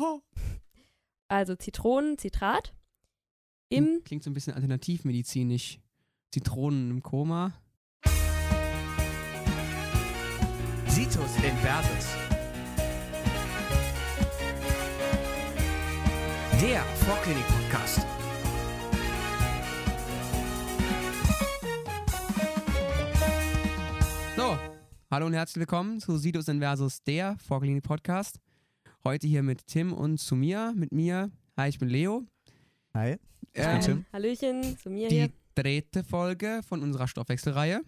Also Zitronenzitrat im Klingt so ein bisschen alternativmedizinisch. Zitronen im Koma. Situs Inversus. Der Vorklinik-Podcast. So, hallo und herzlich willkommen zu Sidus Inversus, der Vorklinik Podcast. Heute hier mit Tim und zu mir, mit mir. Hi, ich bin Leo. Hi. Ähm, Tim. Hallöchen zu mir die hier. dritte Folge von unserer Stoffwechselreihe.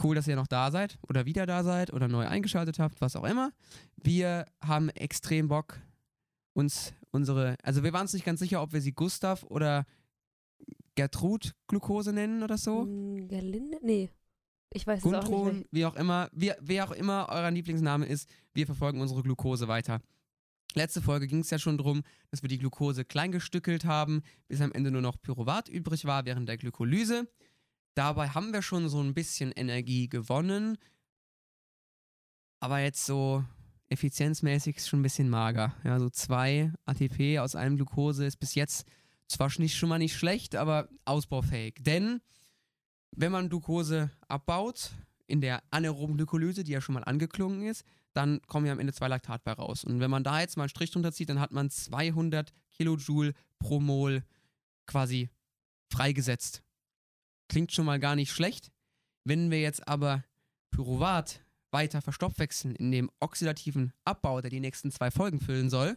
Cool, dass ihr noch da seid oder wieder da seid oder neu eingeschaltet habt, was auch immer. Wir haben extrem Bock, uns unsere, also wir waren uns nicht ganz sicher, ob wir sie Gustav oder Gertrud Glucose nennen oder so. Hm, Gerlinde? Nee. Ich weiß es auch Gundrun, nicht. wie auch immer, wie, wer auch immer euer Lieblingsname ist, wir verfolgen unsere Glucose weiter. Letzte Folge ging es ja schon darum, dass wir die Glucose kleingestückelt haben, bis am Ende nur noch Pyruvat übrig war während der Glykolyse. Dabei haben wir schon so ein bisschen Energie gewonnen, aber jetzt so effizienzmäßig ist schon ein bisschen mager. Ja, so zwei ATP aus einem Glucose ist bis jetzt zwar nicht, schon mal nicht schlecht, aber ausbaufähig. Denn wenn man Glucose abbaut, in der anaeroben Glykolyse, die ja schon mal angeklungen ist, dann kommen ja am Ende zwei Laktat bei raus. Und wenn man da jetzt mal einen Strich drunter zieht, dann hat man 200 Kilojoule pro Mol quasi freigesetzt. Klingt schon mal gar nicht schlecht. Wenn wir jetzt aber Pyruvat weiter verstoffwechseln in dem oxidativen Abbau, der die nächsten zwei Folgen füllen soll,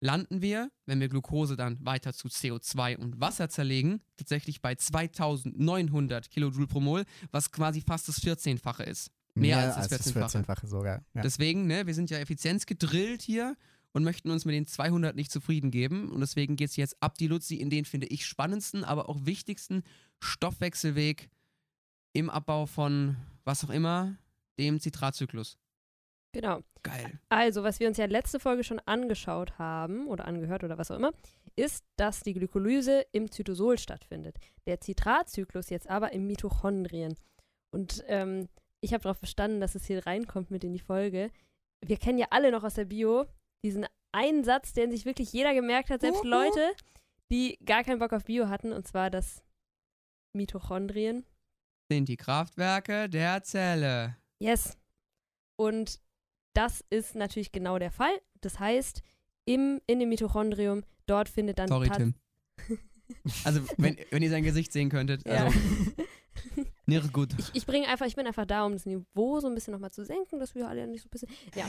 landen wir, wenn wir Glucose dann weiter zu CO2 und Wasser zerlegen, tatsächlich bei 2900 Kilojoule pro Mol, was quasi fast das 14-fache ist. Mehr als das 14-fache. 14-fache sogar. Ja. Deswegen, ne, wir sind ja effizienzgedrillt hier und möchten uns mit den 200 nicht zufrieden geben. Und deswegen geht es jetzt ab die Luzi in den, finde ich, spannendsten, aber auch wichtigsten Stoffwechselweg im Abbau von was auch immer, dem Zitratzyklus. Genau. Geil. Also, was wir uns ja letzte Folge schon angeschaut haben oder angehört oder was auch immer, ist, dass die Glykolyse im Zytosol stattfindet. Der Zitratzyklus jetzt aber im Mitochondrien. Und ähm, ich habe darauf verstanden, dass es hier reinkommt mit in die Folge. Wir kennen ja alle noch aus der Bio diesen einen Satz, den sich wirklich jeder gemerkt hat, selbst Uhu. Leute, die gar keinen Bock auf Bio hatten, und zwar das Mitochondrien. Sind die Kraftwerke der Zelle. Yes. Und das ist natürlich genau der Fall. Das heißt, im, in dem Mitochondrium, dort findet dann Sorry, Tim. Also, wenn, wenn ihr sein Gesicht sehen könntet. Ja. Also, nicht gut. ich, ich bringe einfach, ich bin einfach da, um das Niveau so ein bisschen nochmal zu senken, dass wir alle nicht so ein bisschen. Ja.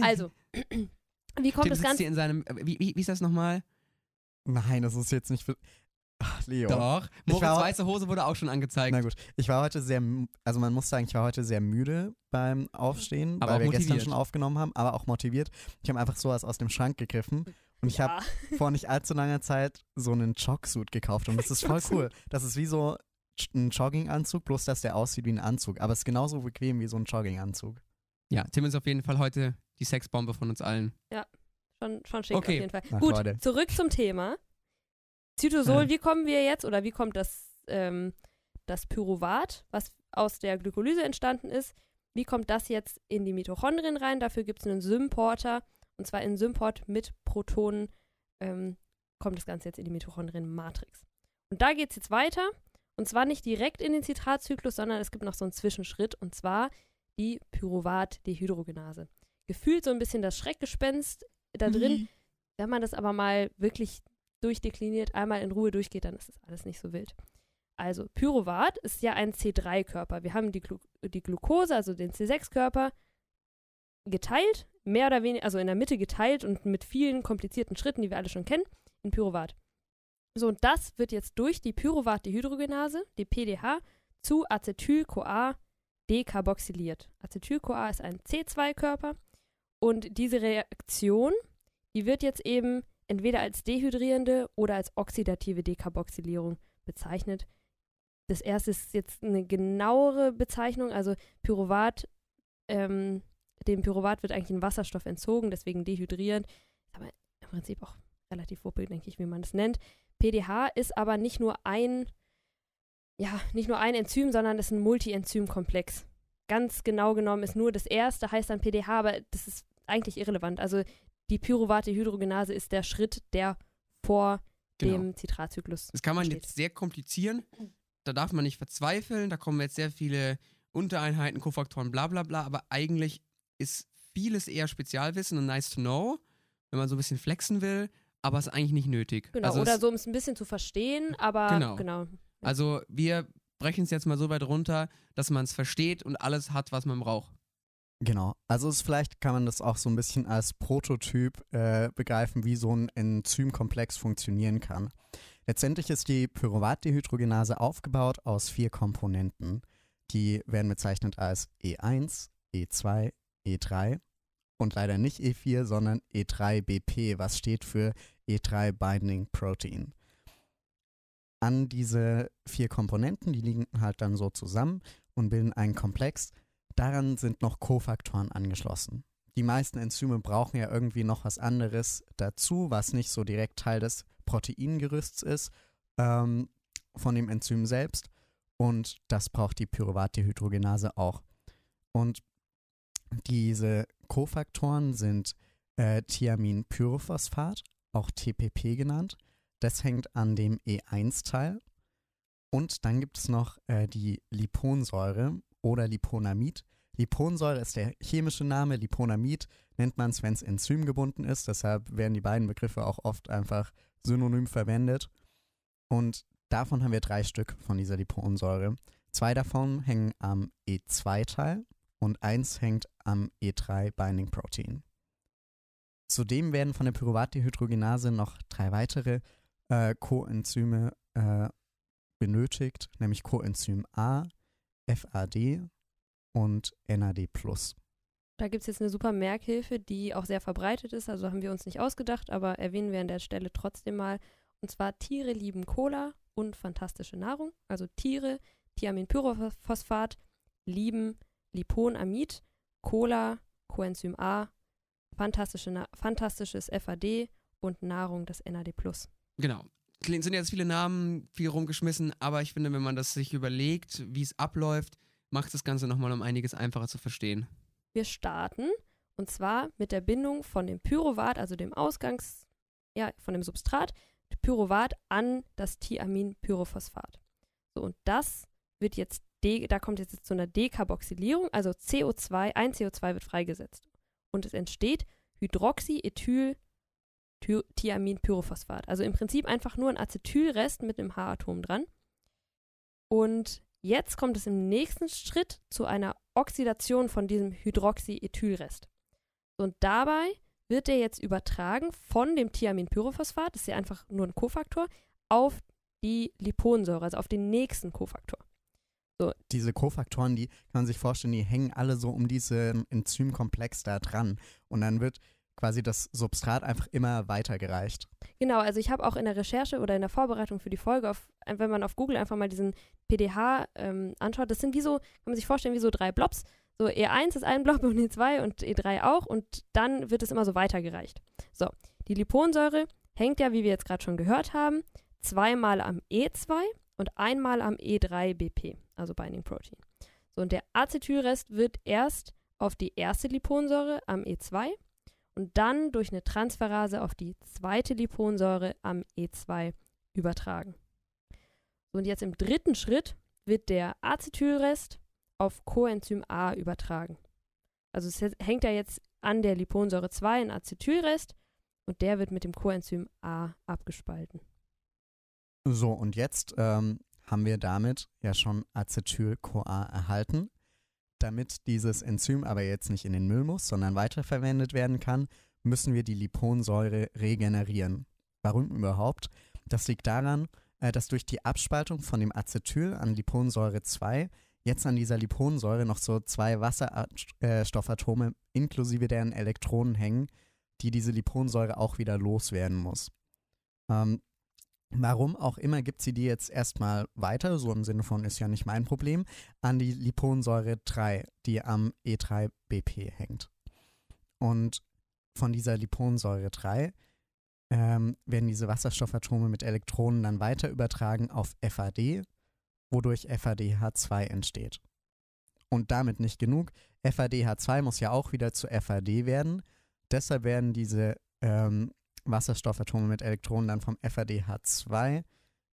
Also, wie kommt Tim das Ganze? in seinem. äh, Wie, wie, wie ist das nochmal? Nein, das ist jetzt nicht für. Ach, Leo. Doch. Ich Moritz war- weiße Hose wurde auch schon angezeigt. Na gut, ich war heute sehr, also man muss sagen, ich war heute sehr müde beim Aufstehen, Aber auch weil wir gestern motiviert. schon aufgenommen haben, aber auch motiviert. Ich habe einfach sowas aus dem Schrank gegriffen und ich habe ja. vor nicht allzu langer Zeit so einen Jogsuit gekauft und das ist voll cool. Das ist wie so ein Jogginganzug, bloß dass der aussieht wie ein Anzug, aber es ist genauso bequem wie so ein Jogginganzug. Ja, Tim ist auf jeden Fall heute die Sexbombe von uns allen. Schon, schon schick Okay. auf jeden Fall. Ach, Gut, Leute. zurück zum Thema. Zytosol, Ja. wie kommen wir jetzt oder wie kommt das, ähm, das Pyruvat, was aus der Glykolyse entstanden ist, wie kommt das jetzt in die Mitochondrien rein? Dafür gibt es einen Symporter und zwar in Symport mit Protonen ähm, kommt das Ganze jetzt in die Mitochondrien-Matrix. Und da geht es jetzt weiter und zwar nicht direkt in den Zitratzyklus, sondern es gibt noch so einen Zwischenschritt und zwar die Pyruvat-Dehydrogenase. Gefühlt so ein bisschen das Schreckgespenst da drin. Wenn man das aber mal wirklich durchdekliniert, einmal in Ruhe durchgeht, dann ist das alles nicht so wild. Also, Pyruvat ist ja ein C3-Körper. Wir haben die, Glu die Glucose, also den C6-Körper, geteilt, mehr oder weniger, also in der Mitte geteilt und mit vielen komplizierten Schritten, die wir alle schon kennen, in Pyruvat. So, und das wird jetzt durch die Pyruvat-Dehydrogenase, die PDH, zu Acetyl-CoA dekarboxyliert. Acetyl-CoA ist ein C2-Körper und diese Reaktion, die wird jetzt eben entweder als dehydrierende oder als oxidative Dekarboxylierung bezeichnet. Das erste ist jetzt eine genauere Bezeichnung, also Pyruvat, ähm, dem Pyruvat wird eigentlich ein Wasserstoff entzogen, deswegen dehydrierend. Aber im Prinzip auch relativ wuppig, denke ich, wie man das nennt. PDH ist aber nicht nur ein, ja, nicht nur ein Enzym, sondern ist ein Multi-Enzym-Komplex. Ganz genau genommen ist nur das erste, heißt dann PDH, aber das ist eigentlich irrelevant. Also die Pyruvate-Hydrogenase ist der Schritt, der vor Genau. dem Zitratzyklus Das kann man steht. jetzt sehr komplizieren. Da darf man nicht verzweifeln. Da kommen jetzt sehr viele Untereinheiten, Kofaktoren, bla bla bla. Aber eigentlich ist vieles eher Spezialwissen und nice to know, wenn man so ein bisschen flexen will. Aber ist eigentlich nicht nötig. Genau, also oder es, so, um es ein bisschen zu verstehen, aber Genau. genau. Also wir brechen es jetzt mal so weit runter, dass man es versteht und alles hat, was man braucht. Genau. Also es, vielleicht kann man das auch so ein bisschen als Prototyp äh, begreifen, wie so ein Enzymkomplex funktionieren kann. Letztendlich ist die Pyruvat-Dehydrogenase aufgebaut aus vier Komponenten. Die werden bezeichnet als E1, E2, E3 und leider nicht E4, sondern E3BP, was steht für E3 Binding Protein. An diese vier Komponenten, die liegen halt dann so zusammen und bilden einen Komplex, Daran sind noch Kofaktoren angeschlossen. Die meisten Enzyme brauchen ja irgendwie noch was anderes dazu, was nicht so direkt Teil des Proteingerüsts ist ähm, von dem Enzym selbst. Und das braucht die Pyruvat-Dehydrogenase auch. Und diese Kofaktoren sind äh, Thiaminpyrophosphat, auch TPP genannt. Das hängt an dem E1-Teil. Und dann gibt es noch äh, die Liponsäure oder Liponamid. Liponsäure ist der chemische Name, Liponamid nennt man es, wenn es enzymgebunden ist. Deshalb werden die beiden Begriffe auch oft einfach synonym verwendet. Und davon haben wir drei Stück von dieser Liponsäure. Zwei davon hängen am E2-Teil und eins hängt am E3 Binding Protein. Zudem werden von der Pyruvat-Dehydrogenase noch drei weitere äh, Coenzyme äh, benötigt, nämlich Coenzym A, FAD und NAD+. Da gibt es jetzt eine super Merkhilfe, die auch sehr verbreitet ist. Also haben wir uns nicht ausgedacht, aber erwähnen wir an der Stelle trotzdem mal. Und zwar Tiere lieben Cola und fantastische Nahrung. Also Tiere, Thiaminpyrophosphat, lieben Liponamid, Cola, Coenzym A, fantastische fantastisches FAD und Nahrung das NAD+. Genau. Sind jetzt viele Namen, viel rumgeschmissen, aber ich finde, wenn man das sich überlegt, wie es abläuft, macht das Ganze nochmal um einiges einfacher zu verstehen. Wir starten und zwar mit der Bindung von dem Pyruvat, also dem Ausgangs, ja, von dem Substrat, Pyruvat an das Thiaminpyrophosphat. So, und das wird jetzt, de da kommt jetzt zu einer Dekarboxylierung, also CO2, ein CO2 wird freigesetzt. Und es entsteht Hydroxyethyl Thiaminpyrophosphat. Also im Prinzip einfach nur ein Acetylrest mit einem H-Atom dran. Und jetzt kommt es im nächsten Schritt zu einer Oxidation von diesem Hydroxyethylrest. Und dabei wird der jetzt übertragen von dem Thiaminpyrophosphat, das ist ja einfach nur ein Kofaktor, auf die Liponsäure, also auf den nächsten Kofaktor. Diese Kofaktoren, die kann man sich vorstellen, die hängen alle so um diesen Enzymkomplex da dran. Und dann wird quasi das Substrat einfach immer weitergereicht. Genau, also ich habe auch in der Recherche oder in der Vorbereitung für die Folge, auf, wenn man auf Google einfach mal diesen PDH ähm, anschaut, das sind wie so, kann man sich vorstellen, wie so drei Blobs. So E1 ist ein Blob und E2 und E3 auch und dann wird es immer so weitergereicht. So, die Liponsäure hängt ja, wie wir jetzt gerade schon gehört haben, zweimal am E2 und einmal am E3BP, also Binding Protein. So, und der Acetylrest wird erst auf die erste Liponsäure am E2 und dann durch eine Transferase auf die zweite Liponsäure am E2 übertragen. Und jetzt im dritten Schritt wird der Acetylrest auf Coenzym A übertragen. Also es hängt ja jetzt an der Liponsäure 2 ein Acetylrest und der wird mit dem Coenzym A abgespalten. So, und jetzt ähm, haben wir damit ja schon Acetyl-CoA erhalten. Damit dieses Enzym aber jetzt nicht in den Müll muss, sondern weiterverwendet werden kann, müssen wir die Liponsäure regenerieren. Warum überhaupt? Das liegt daran, äh, dass durch die Abspaltung von dem Acetyl an Liponsäure 2 jetzt an dieser Liponsäure noch so zwei Wasserstoffatome inklusive deren Elektronen hängen, die diese Liponsäure auch wieder loswerden muss. Ähm, Warum auch immer gibt sie die jetzt erstmal weiter, so im Sinne von ist ja nicht mein Problem, an die Liponsäure 3, die am E3BP hängt. Und von dieser Liponsäure 3 ähm, werden diese Wasserstoffatome mit Elektronen dann weiter übertragen auf FAD, wodurch FADH2 entsteht. Und damit nicht genug. FADH2 muss ja auch wieder zu FAD werden. Deshalb werden diese ähm, Wasserstoffatome mit Elektronen dann vom FADH2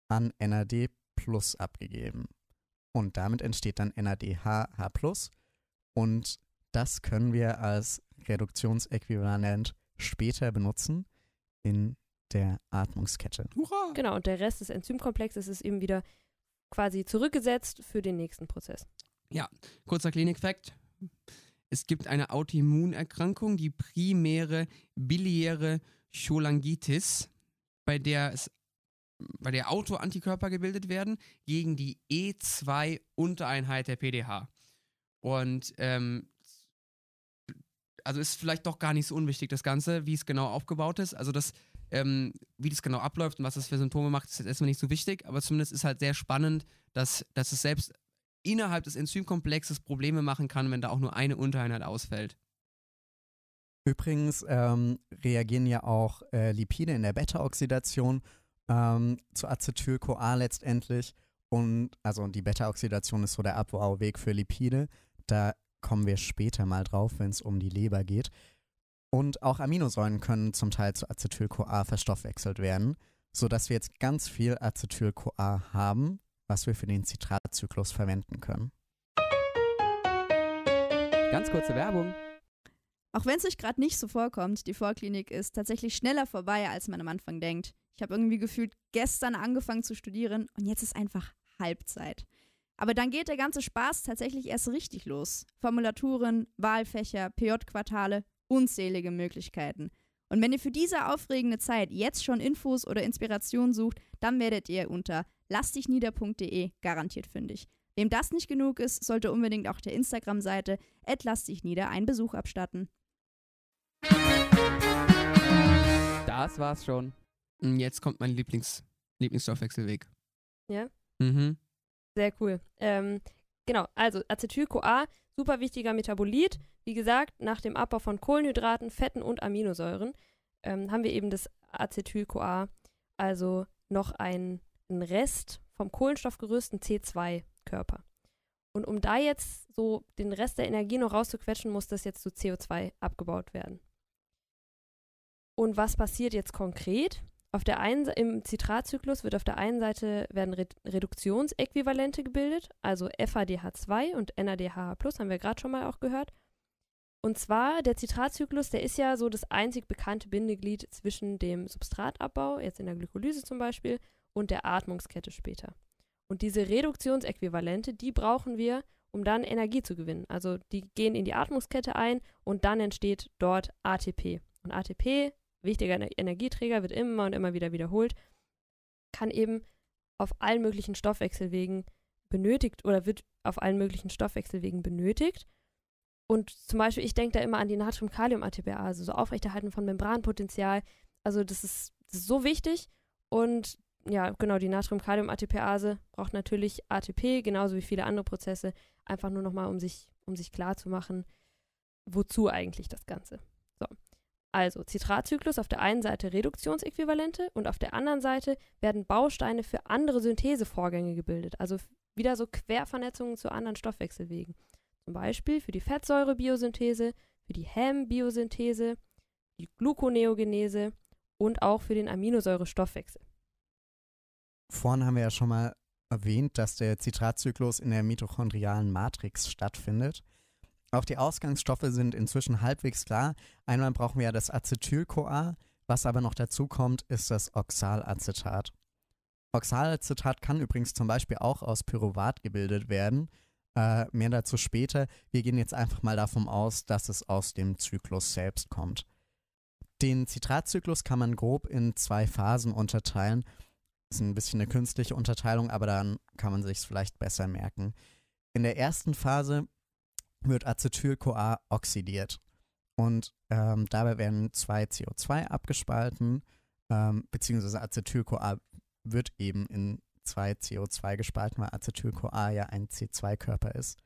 an NAD plus abgegeben. Und damit entsteht dann NADH H und das können wir als Reduktionsäquivalent später benutzen in der Atmungskette. Hurra! Genau, und der Rest des Enzymkomplexes ist eben wieder quasi zurückgesetzt für den nächsten Prozess. Kurzer Klinikfakt. Es gibt eine Autoimmunerkrankung, die primäre biliäre Cholangitis, bei der es bei der Autoantikörper gebildet werden gegen die E2-Untereinheit der PDH. Und ähm, also ist vielleicht doch gar nicht so unwichtig, das Ganze, wie es genau aufgebaut ist. Also das, ähm, wie das genau abläuft und was das für Symptome macht, ist jetzt erstmal nicht so wichtig, aber zumindest ist halt sehr spannend, dass, dass es selbst innerhalb des Enzymkomplexes Probleme machen kann, wenn da auch nur eine Untereinheit ausfällt. Übrigens ähm, reagieren ja auch äh, Lipide in der Beta-Oxidation ähm, zu Acetyl-CoA letztendlich. Und also die Beta-Oxidation ist so der Abbauveg für Lipide. Da kommen wir später mal drauf, wenn es um die Leber geht. Und auch Aminosäuren können zum Teil zu Acetyl-CoA verstoffwechselt werden, sodass wir jetzt ganz viel Acetyl-CoA haben, was wir für den Zitratzyklus verwenden können. Ganz kurze Werbung. Auch wenn es euch gerade nicht so vorkommt, die Vorklinik ist tatsächlich schneller vorbei, als man am Anfang denkt. Ich habe irgendwie gefühlt gestern angefangen zu studieren und jetzt ist einfach Halbzeit. Aber dann geht der ganze Spaß tatsächlich erst richtig los. Formulaturen, Wahlfächer, PJ-Quartale, unzählige Möglichkeiten. Und wenn ihr für diese aufregende Zeit jetzt schon Infos oder Inspiration sucht, dann werdet ihr unter lassdichnieder.de garantiert fündig. Wem das nicht genug ist, sollte unbedingt auch der Instagram-Seite @lassdichnieder einen Besuch abstatten. Das war's schon. Jetzt kommt mein Lieblings Lieblingsstoffwechselweg. Ja? Mhm. Sehr cool. Ähm, genau, also Acetyl-CoA, super wichtiger Metabolit. Wie gesagt, nach dem Abbau von Kohlenhydraten, Fetten und Aminosäuren ähm, haben wir eben das Acetyl-CoA, also noch einen, einen Rest vom Kohlenstoffgerüst, ein C2-Körper. Und um da jetzt so den Rest der Energie noch rauszuquetschen, muss das jetzt zu CO2 abgebaut werden. Und was passiert jetzt konkret? Auf der einen, Im Zitratzyklus wird auf der einen Seite werden Red Reduktionsäquivalente gebildet, also FADH2 und NADH+, haben wir gerade schon mal auch gehört. Und zwar, der Zitratzyklus, der ist ja so das einzig bekannte Bindeglied zwischen dem Substratabbau, jetzt in der Glykolyse zum Beispiel, und der Atmungskette später. Und diese Reduktionsäquivalente, die brauchen wir, um dann Energie zu gewinnen. Also die gehen in die Atmungskette ein und dann entsteht dort ATP. Und ATP, wichtiger Ener- Energieträger, wird immer und immer wieder wiederholt, kann eben auf allen möglichen Stoffwechselwegen benötigt oder wird auf allen möglichen Stoffwechselwegen benötigt. Und zum Beispiel, ich denke da immer an die Natrium-Kalium-ATPase, also so Aufrechterhalten von Membranpotenzial. Also das ist, das ist so wichtig. Und ja, genau, die Natrium-Kalium-ATPase braucht natürlich ATP, genauso wie viele andere Prozesse, einfach nur nochmal, um sich, um sich klar zu machen, wozu eigentlich das Ganze. So. Also Zitratzyklus auf der einen Seite Reduktionsäquivalente und auf der anderen Seite werden Bausteine für andere Synthesevorgänge gebildet, also wieder so Quervernetzungen zu anderen Stoffwechselwegen. Zum Beispiel für die Fettsäurebiosynthese, für die Häm-Biosynthese, die Gluconeogenese und auch für den Aminosäurestoffwechsel. Vorhin haben wir ja schon mal erwähnt, dass der Zitratzyklus in der mitochondrialen Matrix stattfindet. Auch die Ausgangsstoffe sind inzwischen halbwegs klar. Einmal brauchen wir ja das Acetyl-CoA, was aber noch dazu kommt, ist das Oxalacetat. Oxalacetat kann übrigens zum Beispiel auch aus Pyruvat gebildet werden. Äh, mehr dazu später. Wir gehen jetzt einfach mal davon aus, dass es aus dem Zyklus selbst kommt. Den Zitratzyklus kann man grob in zwei Phasen unterteilen ist ein bisschen eine künstliche Unterteilung, aber dann kann man sich es vielleicht besser merken. In der ersten Phase wird Acetyl-CoA oxidiert und ähm, dabei werden zwei CO2 abgespalten, ähm, beziehungsweise Acetyl-CoA wird eben in zwei CO2 gespalten, weil Acetyl-CoA ja ein C2-Körper ist.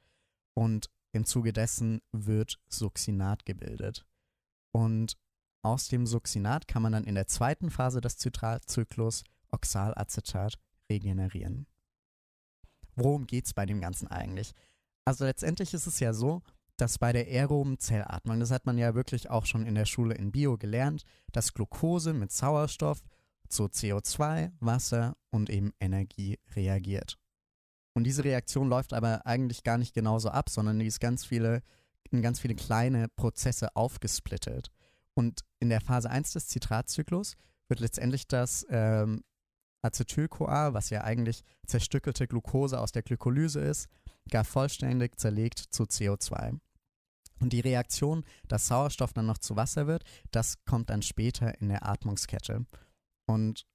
Und im Zuge dessen wird Succinat gebildet. Und aus dem Succinat kann man dann in der zweiten Phase des Zitratzyklus Oxalacetat regenerieren. Worum geht es bei dem Ganzen eigentlich? Also letztendlich ist es ja so, dass bei der aeroben Zellatmung, das hat man ja wirklich auch schon in der Schule in Bio gelernt, dass Glucose mit Sauerstoff zu CO2, Wasser und eben Energie reagiert. Und diese Reaktion läuft aber eigentlich gar nicht genauso ab, sondern die ist ganz viele, in ganz viele kleine Prozesse aufgesplittet. Und in der Phase 1 des Zitratzyklus wird letztendlich das ähm, Acetyl-CoA, was ja eigentlich zerstückelte Glucose aus der Glykolyse ist, gar vollständig zerlegt zu CO2. Und die Reaktion, dass Sauerstoff dann noch zu Wasser wird, das kommt dann später in der Atmungskette. Und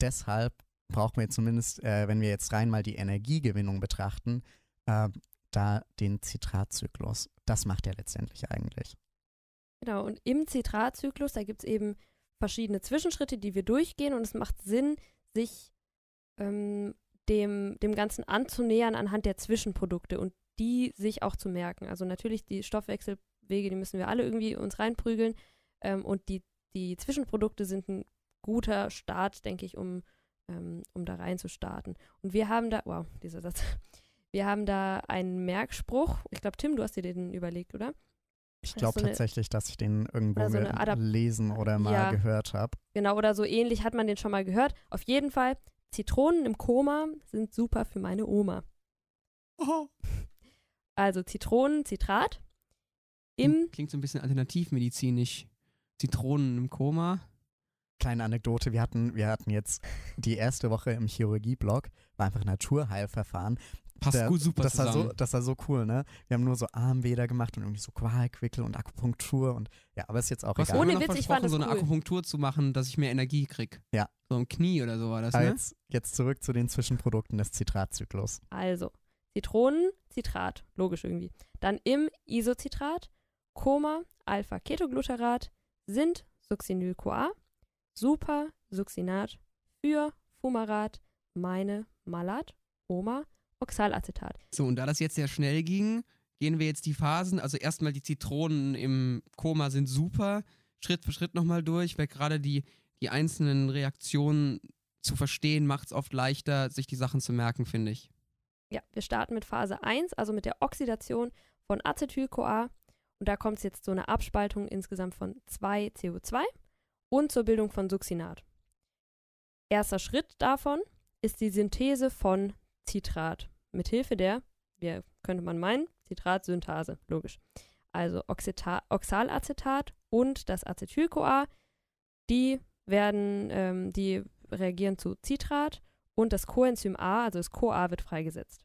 deshalb brauchen wir zumindest, äh, wenn wir jetzt rein mal die Energiegewinnung betrachten, äh, da den Zitratzyklus. Das macht er letztendlich eigentlich. Genau, und im Zitratzyklus, da gibt es eben verschiedene Zwischenschritte, die wir durchgehen und es macht Sinn, sich ähm, dem, dem Ganzen anzunähern anhand der Zwischenprodukte und die sich auch zu merken. Also natürlich die Stoffwechselwege, die müssen wir alle irgendwie uns reinprügeln ähm, und die, die Zwischenprodukte sind ein guter Start, denke ich, um, ähm, um da rein zu starten. Und wir haben da, wow, dieser Satz, wir haben da einen Merkspruch. Ich glaube, Tim, du hast dir den überlegt, oder? Ich glaube so tatsächlich, dass ich den irgendwo so gelesen oder mal Ja. gehört habe. Genau, oder so ähnlich hat man den schon mal gehört. Auf jeden Fall, Zitronen im Koma sind super für meine Oma. Oh. Also Zitronen, Zitrat. Im, Klingt, klingt so ein bisschen alternativmedizinisch. Zitronen im Koma. Kleine Anekdote, wir hatten, wir hatten jetzt die erste Woche im Chirurgie-Blog, war einfach Naturheilverfahren. Passt Der- gut super das war, zusammen. so, das war so cool, ne? Wir haben nur so Armbäder gemacht und irgendwie so Qualquickel und Akupunktur und ja, aber ist jetzt auch hast egal. Ohne Witz, ich fand versprochen, so das eine cool. Akupunktur zu machen, dass ich mehr Energie krieg. Ja. So im Knie oder so war das, Aber ne? jetzt, jetzt zurück zu den Zwischenprodukten des Zitratzyklus. also Zitronen, Zitrat, logisch irgendwie. Dann im Isocitrat, Koma, Alpha-Ketogluterat, sind Succinyl-CoA, Super, Succinat, für, Fumarat, meine, Malat, Oma, Oxalacetat. So, und da das jetzt sehr schnell ging, gehen wir jetzt die Phasen. Also erstmal die Zitronen im Koma sind super. Schritt für Schritt nochmal durch, weil gerade die, die einzelnen Reaktionen zu verstehen, macht es oft leichter, sich die Sachen zu merken, finde ich. Ja, wir starten mit Phase 1, also mit der Oxidation von Acetyl-CoA. Und da kommt es jetzt zu einer Abspaltung insgesamt von 2 CO2 und zur Bildung von Succinat. Erster Schritt davon ist die Synthese von Citrat. Mithilfe der, wie könnte man meinen, Citratsynthase, logisch. Also Oxita Oxalacetat und das Acetyl-CoA, die werden, ähm, die reagieren zu Citrat und das Coenzym A, also das CoA, wird freigesetzt.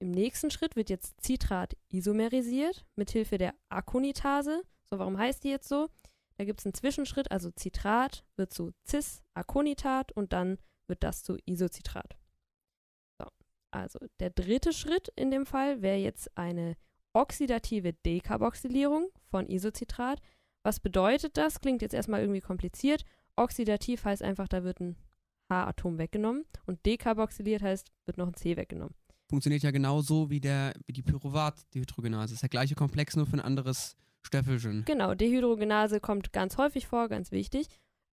Im nächsten Schritt wird jetzt Citrat isomerisiert mithilfe der Akonitase. So, warum heißt die jetzt so? Da gibt es einen Zwischenschritt, also Citrat wird zu Cis-Aconitat und dann wird das zu Isocitrat. So, also der dritte Schritt in dem Fall wäre jetzt eine oxidative Dekarboxylierung von Isocitrat. Was bedeutet das? Klingt jetzt erstmal irgendwie kompliziert. Oxidativ heißt einfach, da wird ein H-Atom weggenommen und dekarboxyliert heißt, wird noch ein C weggenommen. Funktioniert ja genauso wie, der, wie die Pyruvat-Dehydrogenase. Ist der gleiche Komplex, nur für ein anderes Stöffelchen. Genau, Dehydrogenase kommt ganz häufig vor, ganz wichtig.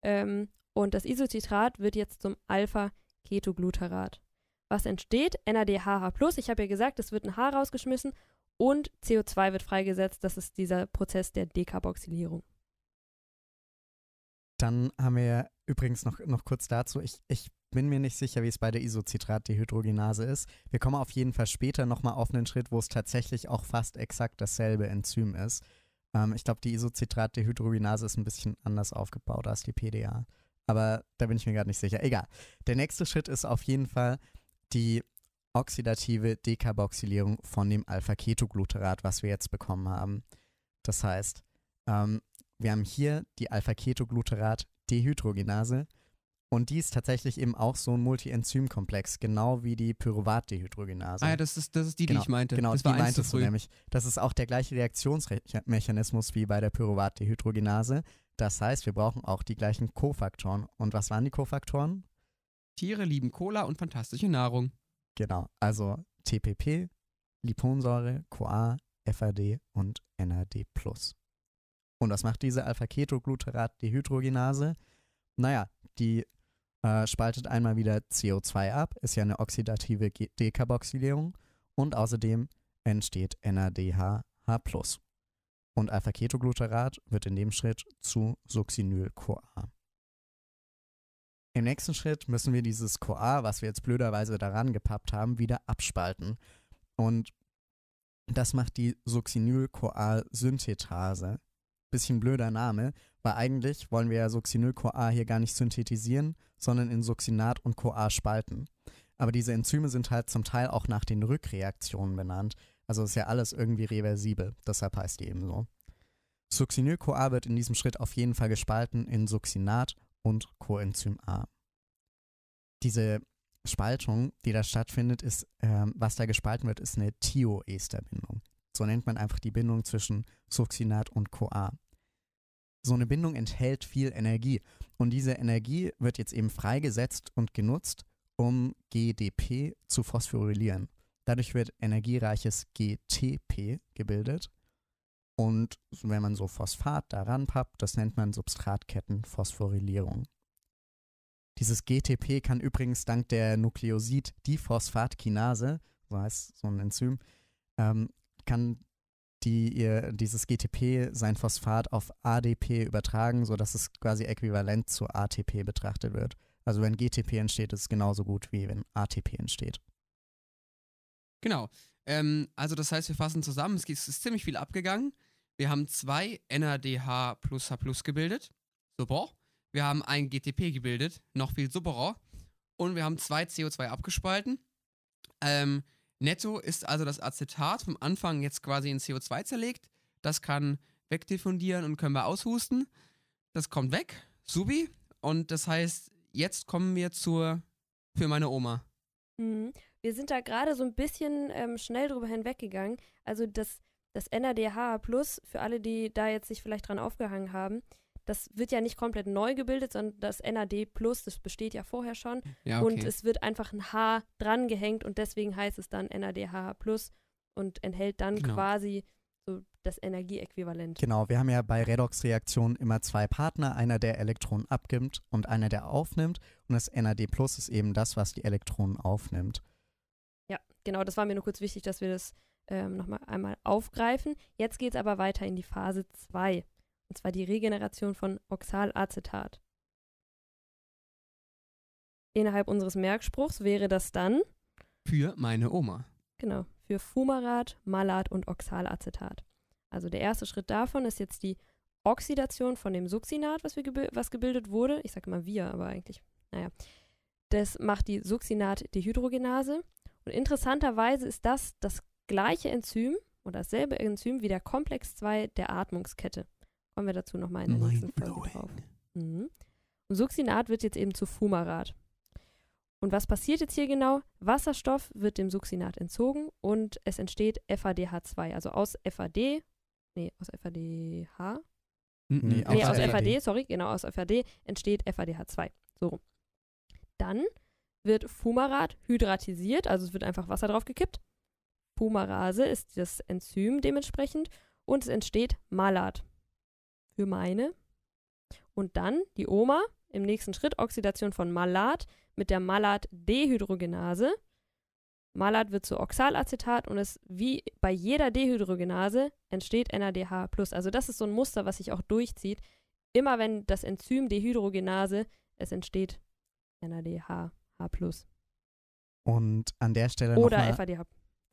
Ähm, und das Isocitrat wird jetzt zum Alpha-Ketogluterat. Was entsteht? NADHH+. Ich habe ja gesagt, es wird ein H rausgeschmissen und CO2 wird freigesetzt. Das ist dieser Prozess der Dekarboxylierung. Dann haben wir übrigens noch, noch kurz dazu, ich, ich bin mir nicht sicher, wie es bei der Isocitrat-Dehydrogenase ist. Wir kommen auf jeden Fall später nochmal auf einen Schritt, wo es tatsächlich auch fast exakt dasselbe Enzym ist. Ähm, ich glaube, die Isocitrat-Dehydrogenase ist ein bisschen anders aufgebaut als die PDA. Aber da bin ich mir gerade nicht sicher. Egal. Der nächste Schritt ist auf jeden Fall die oxidative Dekarboxylierung von dem Alpha-Ketogluterat, was wir jetzt bekommen haben. Das heißt, ähm, wir haben hier die Alpha-Ketogluterat-Dehydrogenase und die ist tatsächlich eben auch so ein Multienzymkomplex, genau wie die Pyruvat-Dehydrogenase. Ah ja, das ist, das ist die, Genau, die ich meinte. Genau, das die war meintest du nämlich. Das ist auch der gleiche Reaktionsmechanismus wie bei der Pyruvat-Dehydrogenase. Das heißt, wir brauchen auch die gleichen Kofaktoren. Und was waren die Kofaktoren? Tiere lieben Cola und fantastische Nahrung. Genau, also TPP, Liponsäure, CoA, FAD und NAD+. Und was macht diese Alpha-Ketogluterat-Dehydrogenase? Naja, die äh, spaltet einmal wieder CO2 ab, ist ja eine oxidative Ge- Dekarboxylierung und außerdem entsteht NADH NADH+. Und Alpha-Ketogluterat wird in dem Schritt zu Succinyl-CoA. Im nächsten Schritt müssen wir dieses CoA, was wir jetzt blöderweise daran gepappt haben, wieder abspalten. Und das macht die Succinyl-CoA-Synthetase. Bisschen blöder Name, weil eigentlich wollen wir ja Succinyl-CoA hier gar nicht synthetisieren, sondern in Succinat und CoA spalten. Aber diese Enzyme sind halt zum Teil auch nach den Rückreaktionen benannt. Also ist ja alles irgendwie reversibel, deshalb heißt die eben so. Succinyl-CoA wird in diesem Schritt auf jeden Fall gespalten in Succinat und Coenzym A. Diese Spaltung, die da stattfindet, ist, ähm, was da gespalten wird, ist eine Thioesterbindung. So nennt man einfach die Bindung zwischen Succinat und CoA. So eine Bindung enthält viel Energie und diese Energie wird jetzt eben freigesetzt und genutzt, um GDP zu phosphorylieren. Dadurch wird energiereiches GTP gebildet und wenn man so Phosphat daran pappt, das nennt man Substratkettenphosphorylierung. Dieses GTP kann übrigens dank der Nukleosid-Diphosphatkinase, so heißt so ein Enzym, ähm, kann die ihr dieses GTP sein Phosphat auf ADP übertragen, sodass es quasi äquivalent zu ATP betrachtet wird. Also wenn GTP entsteht, ist es genauso gut wie wenn ATP entsteht. Genau. Ähm, also das heißt, wir fassen zusammen, es ist ziemlich viel abgegangen. Wir haben zwei NADH plus H plus gebildet. Super. Wir haben ein GTP gebildet, noch viel superer. Und wir haben zwei CO2 abgespalten. Ähm, netto ist also das Acetat vom Anfang jetzt quasi in CO2 zerlegt. Das kann wegdiffundieren und können wir aushusten. Das kommt weg. Subi. Und das heißt, jetzt kommen wir zur für meine Oma. Mhm. Wir sind da gerade so ein bisschen ähm, schnell drüber hinweggegangen. Also das, das NADH Plus, für alle, die da jetzt sich vielleicht dran aufgehangen haben, das wird ja nicht komplett neu gebildet, sondern das NAD Plus, das besteht ja vorher schon. Ja, okay. Und es wird einfach ein H dran gehängt und deswegen heißt es dann NADH Plus und enthält dann Genau. quasi so das Energieäquivalent. Genau, wir haben ja bei Redoxreaktionen immer zwei Partner, einer der Elektronen abgibt und einer der aufnimmt. Und das NAD Plus ist eben das, was die Elektronen aufnimmt. Ja, genau, das war mir nur kurz wichtig, dass wir das ähm, nochmal einmal aufgreifen. Jetzt geht es aber weiter in die Phase 2. Und zwar die Regeneration von Oxalacetat. Innerhalb unseres Merkspruchs wäre das dann, Für meine Oma. genau, für Fumarat, Malat und Oxalacetat. Also der erste Schritt davon ist jetzt die Oxidation von dem Succinat, was, wir gebi was gebildet wurde. Ich sage immer wir, aber eigentlich, naja. Das macht die Succinat-Dehydrogenase. Und interessanterweise ist das das gleiche Enzym oder dasselbe Enzym wie der Komplex 2 der Atmungskette. Kommen wir dazu nochmal in der nächsten Folge drauf. Mhm. Und Succinat wird jetzt eben zu Fumarat. Und was passiert jetzt hier genau? Wasserstoff wird dem Succinat entzogen und es entsteht FADH2. Also aus FAD, nee, aus FADH. Nee, nee, Aus aus FAD. FAD, sorry, genau, aus FAD entsteht FADH2. So. rum. Dann wird Fumarat hydratisiert, also es wird einfach Wasser drauf gekippt. Fumarase ist das Enzym dementsprechend und es entsteht Malat. Für meine. Und dann die Oma im nächsten Schritt Oxidation von Malat mit der Malat-Dehydrogenase. Malat wird zu Oxalacetat und es wie bei jeder Dehydrogenase entsteht NADH+. Also das ist so ein Muster, was sich auch durchzieht. Immer wenn das Enzym Dehydrogenase, es entsteht NADH+. Und an der Stelle Oder nochmal,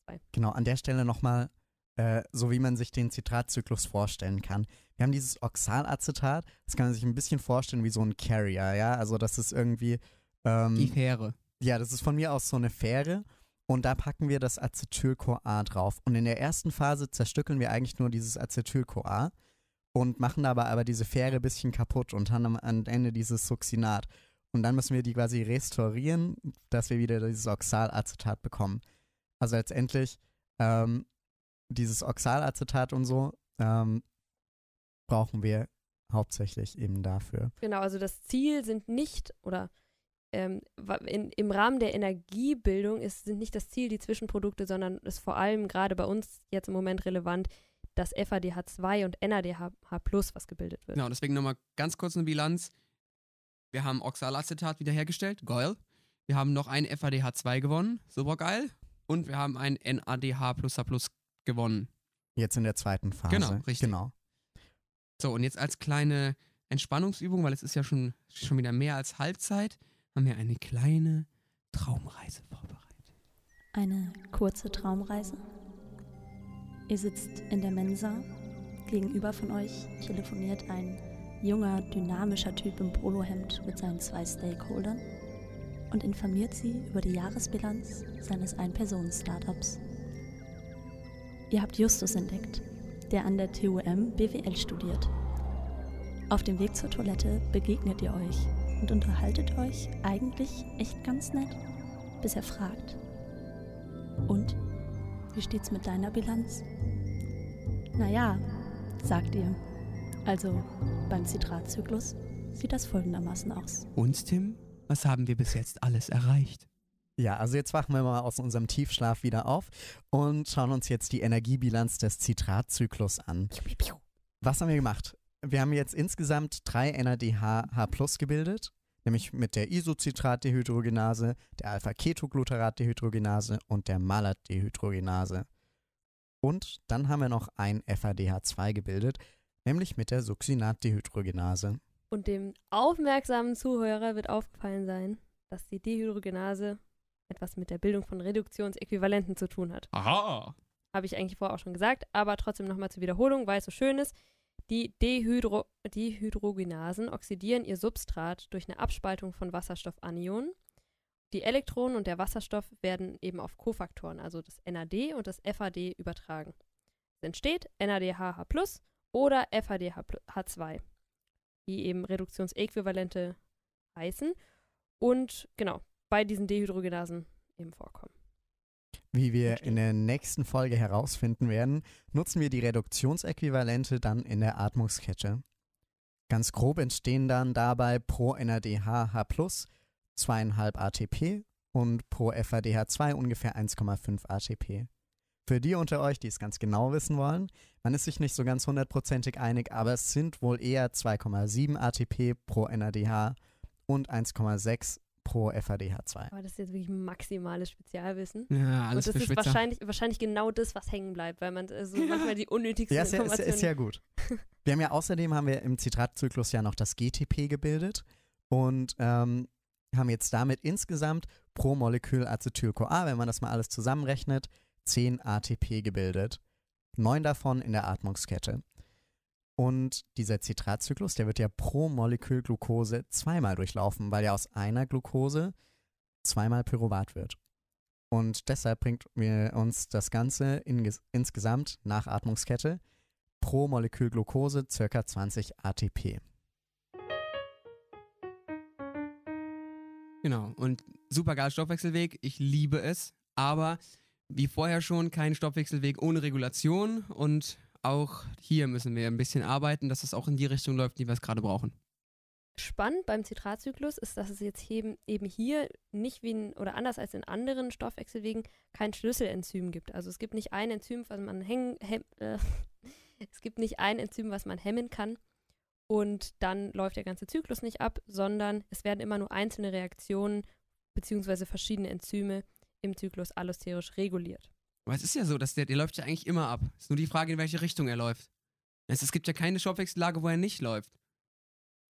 FADH. genau, an der Stelle nochmal, äh, so wie man sich den Zitratzyklus vorstellen kann. Wir haben dieses Oxalacetat, das kann man sich ein bisschen vorstellen wie so ein Carrier, ja, also das ist irgendwie, ähm, Die Fähre. Ja, das ist von mir aus so eine Fähre. Und da packen wir das Acetyl-CoA drauf. Und in der ersten Phase zerstückeln wir eigentlich nur dieses Acetyl-CoA und machen dabei aber diese Fähre ein bisschen kaputt und haben am Ende dieses Succinat. Und dann müssen wir die quasi restaurieren, dass wir wieder dieses Oxalacetat bekommen. Also letztendlich ähm, dieses Oxalacetat und so ähm, brauchen wir hauptsächlich eben dafür. Genau, also das Ziel sind nicht, oder ähm, in, im Rahmen der Energiebildung ist, sind nicht das Ziel die Zwischenprodukte, sondern ist vor allem gerade bei uns jetzt im Moment relevant, das FADH2 und NADH+, was gebildet wird. Genau, deswegen nochmal ganz kurz eine Bilanz. Wir haben Oxalacetat wiederhergestellt, geil. Wir haben noch ein FADH2 gewonnen, super geil. Und wir haben ein NADH gewonnen. Jetzt in der zweiten Phase. Genau, richtig. Genau. So, und jetzt als kleine Entspannungsübung, weil es ist ja schon, schon wieder mehr als Halbzeit, haben wir eine kleine Traumreise vorbereitet. Eine kurze Traumreise. Ihr sitzt in der Mensa. Gegenüber von euch telefoniert ein junger, dynamischer Typ im Polohemd mit seinen zwei Stakeholdern und informiert sie über die Jahresbilanz seines Ein-Personen-Startups. Ihr habt Justus entdeckt, der an der TUM BWL studiert. Auf dem Weg zur Toilette begegnet ihr euch und unterhaltet euch eigentlich echt ganz nett, bis er fragt. Und? Wie steht's mit deiner Bilanz? Naja, sagt ihr. Also beim Zitratzyklus sieht das folgendermaßen aus. Und Tim, was haben wir bis jetzt alles erreicht? Ja, also jetzt wachen wir mal aus unserem Tiefschlaf wieder auf und schauen uns jetzt die Energiebilanz des Zitratzyklus an. Was haben wir gemacht? Wir haben jetzt insgesamt drei NADH-H+ gebildet, nämlich mit der Isocitratdehydrogenase, der Alpha-Ketogluteratdehydrogenase und der Malat-Dehydrogenase. Und dann haben wir noch ein FADH2 gebildet, nämlich mit der Succinat-Dehydrogenase. Und dem aufmerksamen Zuhörer wird aufgefallen sein, dass die Dehydrogenase etwas mit der Bildung von Reduktionsäquivalenten zu tun hat. Aha! Habe ich eigentlich vorher auch schon gesagt, aber trotzdem nochmal zur Wiederholung, weil es so schön ist. Die Dehydro Dehydrogenasen oxidieren ihr Substrat durch eine Abspaltung von Wasserstoffanionen. Die Elektronen und der Wasserstoff werden eben auf Kofaktoren, also das NAD und das FAD, übertragen. Es entsteht NADH oder FADH2, die eben Reduktionsäquivalente heißen und genau bei diesen Dehydrogenasen eben vorkommen. Wie wir in der nächsten Folge herausfinden werden, nutzen wir die Reduktionsäquivalente dann in der Atmungskette. Ganz grob entstehen dann dabei pro NADH H 2,5 ATP und pro FADH2 ungefähr 1,5 ATP. Für die unter euch, die es ganz genau wissen wollen, man ist sich nicht so ganz hundertprozentig einig, aber es sind wohl eher 2,7 ATP pro NADH und 1,6 pro FADH2. Aber das ist jetzt wirklich maximales Spezialwissen. Ja, alles und für das ist wahrscheinlich, wahrscheinlich genau das, was hängen bleibt, weil man also manchmal die unnötigsten Ja, ist ja, ist, ist ja gut. Wir haben ja außerdem haben wir im Zitratzyklus ja noch das GTP gebildet und ähm, haben jetzt damit insgesamt pro Molekül Acetyl-CoA, wenn man das mal alles zusammenrechnet, 10 ATP gebildet. Neun davon in der Atmungskette. Und dieser Zitratzyklus, der wird ja pro Molekül Glucose zweimal durchlaufen, weil ja aus einer Glucose zweimal Pyruvat wird. Und deshalb bringt mir uns das Ganze in, insgesamt nach Atmungskette pro Molekül Glucose ca. 20 ATP. Genau. Und super geil Stoffwechselweg. Ich liebe es. Aber wie vorher schon, kein Stoffwechselweg ohne Regulation. Und auch hier müssen wir ein bisschen arbeiten, dass es auch in die Richtung läuft, die wir es gerade brauchen. Spannend beim Zitratzyklus ist, dass es jetzt eben, eben hier nicht wie in, oder anders als in anderen Stoffwechselwegen kein Schlüsselenzym gibt. Also es gibt nicht ein Enzym, was man hängen, hem, äh, es gibt nicht ein Enzym, was man hemmen kann und dann läuft der ganze Zyklus nicht ab, sondern es werden immer nur einzelne Reaktionen beziehungsweise verschiedene Enzyme im Zyklus allosterisch reguliert. Aber es ist ja so, dass der, der läuft ja eigentlich immer ab. Es ist nur die Frage, in welche Richtung er läuft. Es, es gibt ja keine Stoffwechsellage, wo er nicht läuft.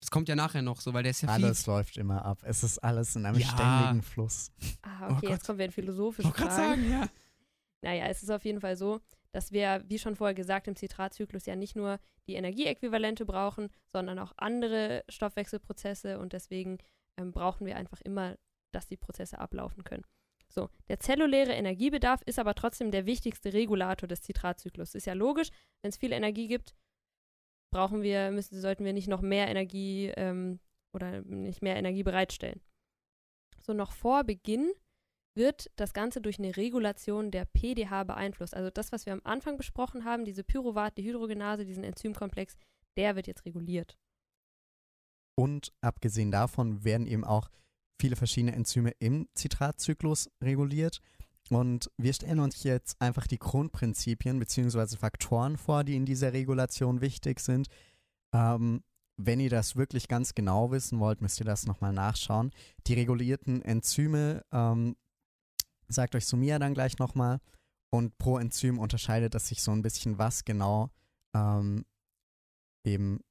Das kommt ja nachher noch so, weil der ist ja Alles läuft immer ab. Es ist alles in einem Ja. ständigen Fluss. Ah, Oh okay, jetzt Gott. kommen wir in philosophische Ich wollte gerade Fragen. sagen, ja. Naja, es ist auf jeden Fall so, dass wir, wie schon vorher gesagt, im Zitratzyklus ja nicht nur die Energieäquivalente brauchen, sondern auch andere Stoffwechselprozesse und deswegen ähm, brauchen wir einfach immer, dass die Prozesse ablaufen können. So, der zelluläre Energiebedarf ist aber trotzdem der wichtigste Regulator des Zitratzyklus. Ist ja logisch, wenn es viel Energie gibt, brauchen wir, müssen, sollten wir nicht noch mehr Energie ähm, oder nicht mehr Energie bereitstellen. So, noch vor Beginn wird das Ganze durch eine Regulation der PDH beeinflusst. Also das, was wir am Anfang besprochen haben, diese Pyruvat-Dehydrogenase, diesen Enzymkomplex, der wird jetzt reguliert. Und abgesehen davon werden eben auch viele verschiedene Enzyme im Zitratzyklus reguliert. Und wir stellen uns jetzt einfach die Grundprinzipien bzw. Faktoren vor, die in dieser Regulation wichtig sind. Ähm, wenn ihr das wirklich ganz genau wissen wollt, müsst ihr das nochmal nachschauen. Die regulierten Enzyme, ähm, sagt euch Sumia dann gleich nochmal. Und pro Enzym unterscheidet es sich so ein bisschen, was genau ähm, eben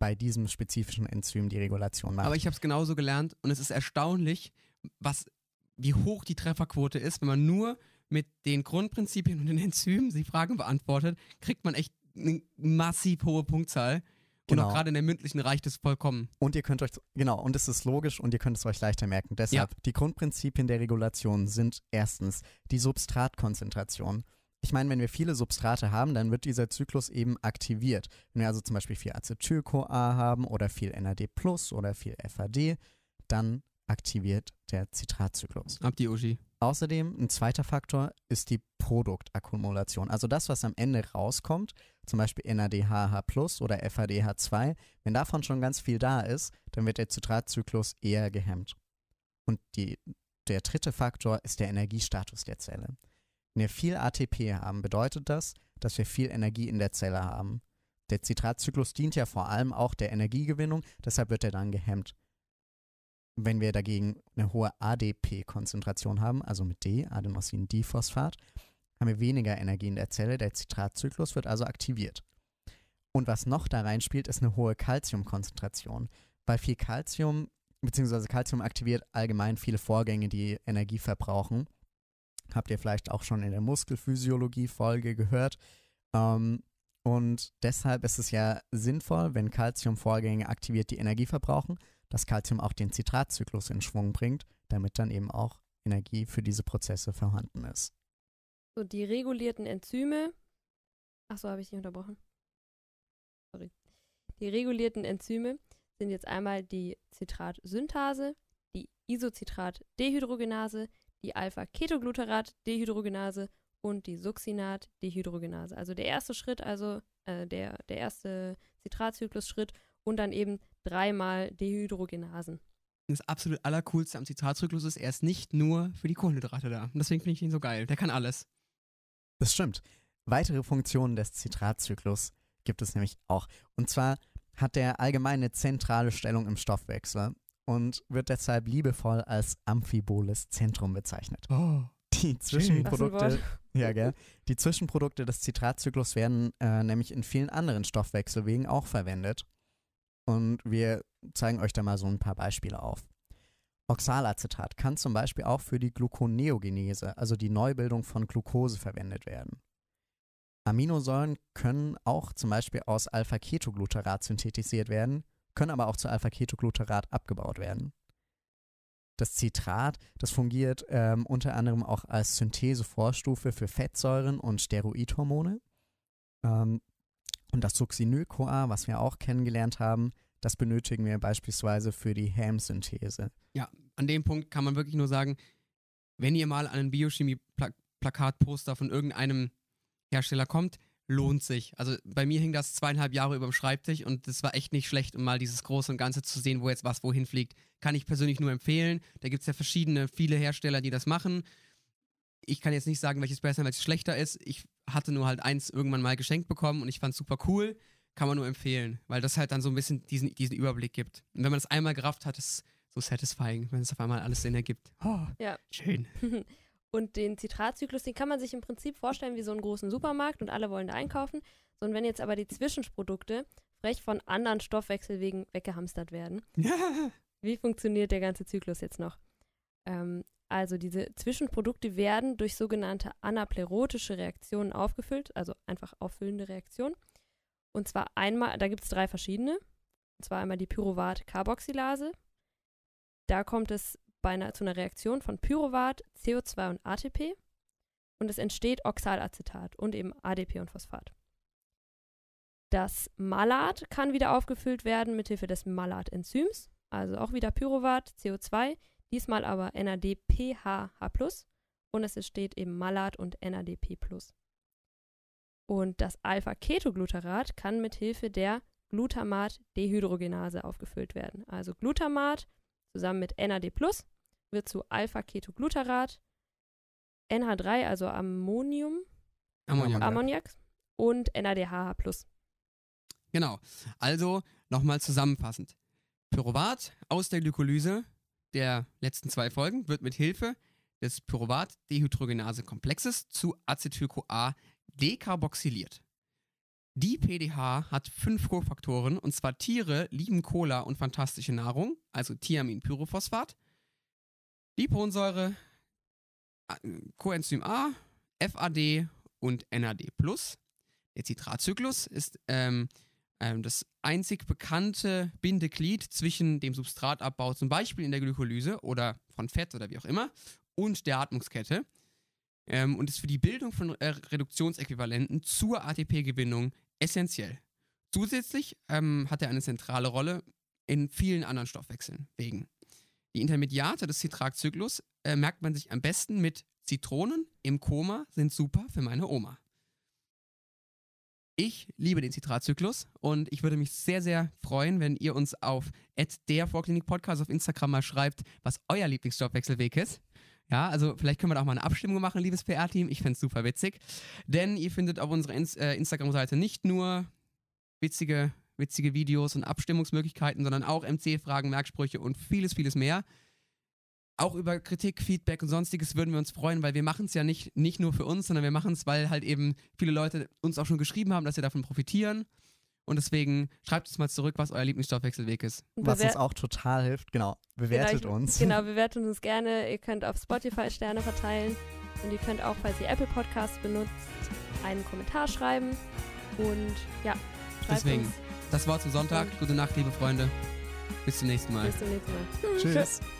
bei diesem spezifischen Enzym die Regulation macht. Aber ich habe es genauso gelernt und es ist erstaunlich, was, wie hoch die Trefferquote ist, wenn man nur mit den Grundprinzipien und den Enzymen die Fragen beantwortet, kriegt man echt eine massiv hohe Punktzahl. Und Genau. auch gerade in der mündlichen reicht es vollkommen. Und ihr könnt euch, genau, und es ist logisch und ihr könnt es euch leichter merken. Deshalb, die Grundprinzipien der Regulation sind erstens die Substratkonzentration. Ich meine, wenn wir viele Substrate haben, dann wird dieser Zyklus eben aktiviert. Wenn wir also zum Beispiel viel Acetyl-CoA haben oder viel NAD plus oder viel FAD, dann aktiviert der Zitratzyklus. Ab die Uschi. Außerdem ein zweiter Faktor ist die Produktakkumulation. Also das, was am Ende rauskommt, zum Beispiel NADHH plus oder FADH2, wenn davon schon ganz viel da ist, dann wird der Zitratzyklus eher gehemmt. Und die, der dritte Faktor ist der Energiestatus der Zelle. Wenn wir viel ATP haben, bedeutet das, dass wir viel Energie in der Zelle haben. Der Zitratzyklus dient ja vor allem auch der Energiegewinnung, deshalb wird er dann gehemmt. Wenn wir dagegen eine hohe ADP-Konzentration haben, also mit D, Adenosin-Diphosphat, haben wir weniger Energie in der Zelle, der Zitratzyklus wird also aktiviert. Und was noch da reinspielt, ist eine hohe Calciumkonzentration. Weil viel Calcium, beziehungsweise Calcium aktiviert allgemein viele Vorgänge, die Energie verbrauchen. Habt ihr vielleicht auch schon in der Muskelphysiologie-Folge gehört. Ähm, und deshalb ist es ja sinnvoll, wenn Calcium Vorgänge aktiviert, die Energie verbrauchen, dass Calcium auch den Zitratzyklus in Schwung bringt, damit dann eben auch Energie für diese Prozesse vorhanden ist. So, die regulierten Enzyme. Achso, habe ich dich unterbrochen. Sorry. Die regulierten Enzyme sind jetzt einmal die Zitratsynthase, die Isocitrat-Dehydrogenase, die Alpha-Ketogluterat-Dehydrogenase und die Succinat-Dehydrogenase. Also der erste Schritt, also äh, der, der erste Zitratzyklus-Schritt und dann eben dreimal Dehydrogenasen. Das absolut Allercoolste am Zitratzyklus ist, er ist nicht nur für die Kohlenhydrate da. Und deswegen finde ich ihn so geil. Der kann alles. Das stimmt. Weitere Funktionen des Zitratzyklus gibt es nämlich auch. Und zwar hat der allgemeine zentrale Stellung im Stoffwechsel und wird deshalb liebevoll als amphiboles Zentrum bezeichnet. Oh. Die Zwischenprodukte, ja, gell? Die Zwischenprodukte des Zitratzyklus werden äh, nämlich in vielen anderen Stoffwechselwegen auch verwendet. Und wir zeigen euch da mal so ein paar Beispiele auf. Oxalacetat kann zum Beispiel auch für die Gluconeogenese, also die Neubildung von Glucose, verwendet werden. Aminosäuren können auch zum Beispiel aus Alpha-Ketogluterat synthetisiert werden, können aber auch zu Alpha-Ketogluterat abgebaut werden. Das Citrat, das fungiert ähm, unter anderem auch als Synthesevorstufe für Fettsäuren und Steroidhormone. Ähm, und das Succinyl-CoA, was wir auch kennengelernt haben, das benötigen wir beispielsweise für die Ham-Synthese. An dem Punkt kann man wirklich nur sagen, wenn ihr mal an ein Biochemie-Plakatposter von irgendeinem Hersteller kommt, lohnt sich. Also bei mir hing das zweieinhalb Jahre über dem Schreibtisch und das war echt nicht schlecht, um mal dieses Große und Ganze zu sehen, wo jetzt was wohin fliegt. Kann ich persönlich nur empfehlen. Da gibt es ja verschiedene, viele Hersteller, die das machen. Ich kann jetzt nicht sagen, welches besser und welches schlechter ist. Ich hatte nur halt eins irgendwann mal geschenkt bekommen und ich fand es super cool. Kann man nur empfehlen, weil das halt dann so ein bisschen diesen, diesen Überblick gibt. Und wenn man es einmal gerafft hat, ist es so satisfying, wenn es auf einmal alles Sinn ergibt. Oh, Ja. Schön. Und den Zitratzyklus, den kann man sich im Prinzip vorstellen wie so einen großen Supermarkt und alle wollen da einkaufen. So, und wenn jetzt aber die Zwischenprodukte frech von anderen Stoffwechselwegen weggehamstert werden, wie funktioniert der ganze Zyklus jetzt noch? Ähm, also diese Zwischenprodukte werden durch sogenannte anaplerotische Reaktionen aufgefüllt, also einfach auffüllende Reaktionen. Und zwar einmal, da gibt es drei verschiedene. Und zwar einmal die Pyruvat-Carboxylase. Da kommt es bei einer, zu einer Reaktion von Pyruvat, CO2 und ATP und es entsteht Oxalacetat und eben ADP und Phosphat. Das Malat kann wieder aufgefüllt werden mithilfe des Malat-Enzyms, also auch wieder Pyruvat, CO2, diesmal aber NADPHH+, und es entsteht eben Malat und NADP+. Und das Alpha-Ketogluterat kann mithilfe der Glutamat-Dehydrogenase aufgefüllt werden. Also Glutamat zusammen mit NAD+, wird zu Alpha-Ketogluterat, NH3, also Ammonium, Ammoniak. Ammoniak und NADHH+. Genau. Also nochmal zusammenfassend. Pyruvat aus der Glykolyse der letzten zwei Folgen wird mit Hilfe des Pyruvat-Dehydrogenase-Komplexes zu Acetyl-CoA dekarboxyliert. Die PDH hat fünf Kofaktoren, und zwar Tiere lieben Cola und fantastische Nahrung, also Thiamin-Pyrophosphat, Liponsäure, Coenzym A, FAD und NAD+. Der Zitratzyklus ist ähm, ähm, das einzig bekannte Bindeglied zwischen dem Substratabbau, zum Beispiel in der Glykolyse oder von Fett oder wie auch immer, und der Atmungskette. Ähm, und ist für die Bildung von äh, Reduktionsäquivalenten zur ATP-Gewinnung essentiell. Zusätzlich ähm, hat er eine zentrale Rolle in vielen anderen Stoffwechseln wegen. Die Intermediate des Citratzyklus äh, merkt man sich am besten mit Zitronen im Koma sind super für meine Oma. Ich liebe den Zitratzyklus und ich würde mich sehr, sehr freuen, wenn ihr uns auf der Vorklinik Podcast auf Instagram mal schreibt, was euer Lieblingsstoffwechselweg ist. Ja, also vielleicht können wir da auch mal eine Abstimmung machen, liebes PR-Team. Ich fände es super witzig. Denn ihr findet auf unserer Ins äh, Instagram-Seite nicht nur witzige, witzige Videos und Abstimmungsmöglichkeiten, sondern auch MC-Fragen, Merksprüche und vieles, vieles mehr auch über Kritik, Feedback und sonstiges würden wir uns freuen, weil wir machen es ja nicht, nicht nur für uns, sondern wir machen es, weil halt eben viele Leute uns auch schon geschrieben haben, dass sie davon profitieren. Und deswegen schreibt uns mal zurück, was euer Lieblingsstoffwechselweg ist. Was uns auch total hilft, genau. Bewertet genau, ich, uns. Genau, bewertet uns gerne. Ihr könnt auf Spotify Sterne verteilen. Und ihr könnt auch, falls ihr Apple Podcasts benutzt, einen Kommentar schreiben. Und ja, schreibt Deswegen, uns. das war zum Sonntag. Gute Nacht, liebe Freunde. Bis zum nächsten Mal. Bis zum nächsten Mal. Tschüss. Tschüss.